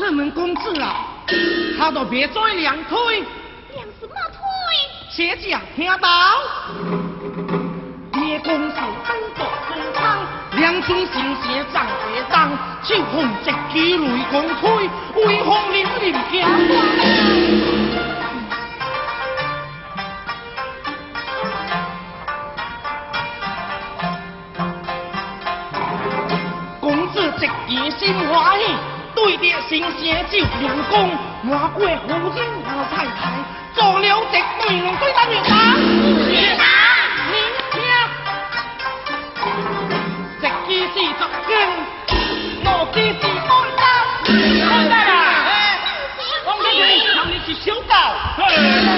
那门公子啊，他都别再两推，两什么推？且讲听到，叶公子登国公昌，两尊神仙长结当，秋风直起雷公吹，威风凛凛惊花公子直言心欢喜，对着神仙就灵功，满过夫人和太太，做了一对龙对当月打。月打你听，直机是十根，我机是开单，开单啦！我们这头你是小狗。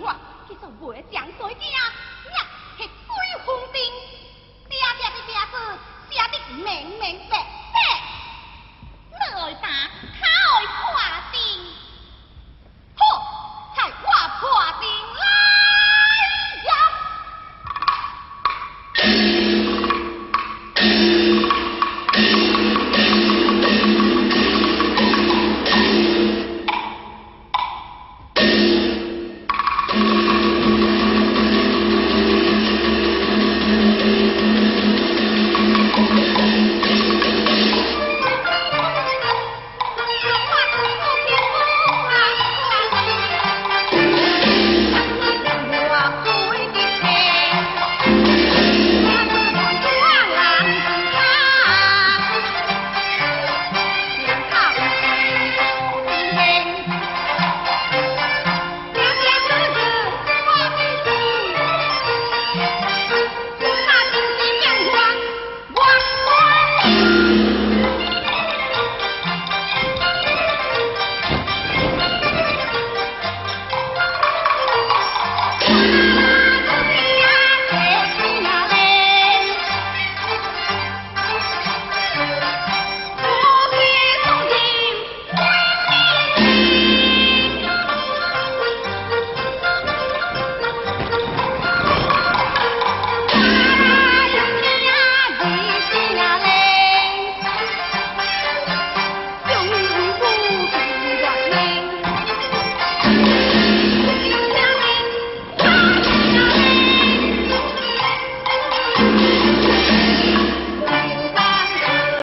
我，叫做袂将衰机啊，那是鬼风兵，嗲嗲的名字写得明明白白，来打。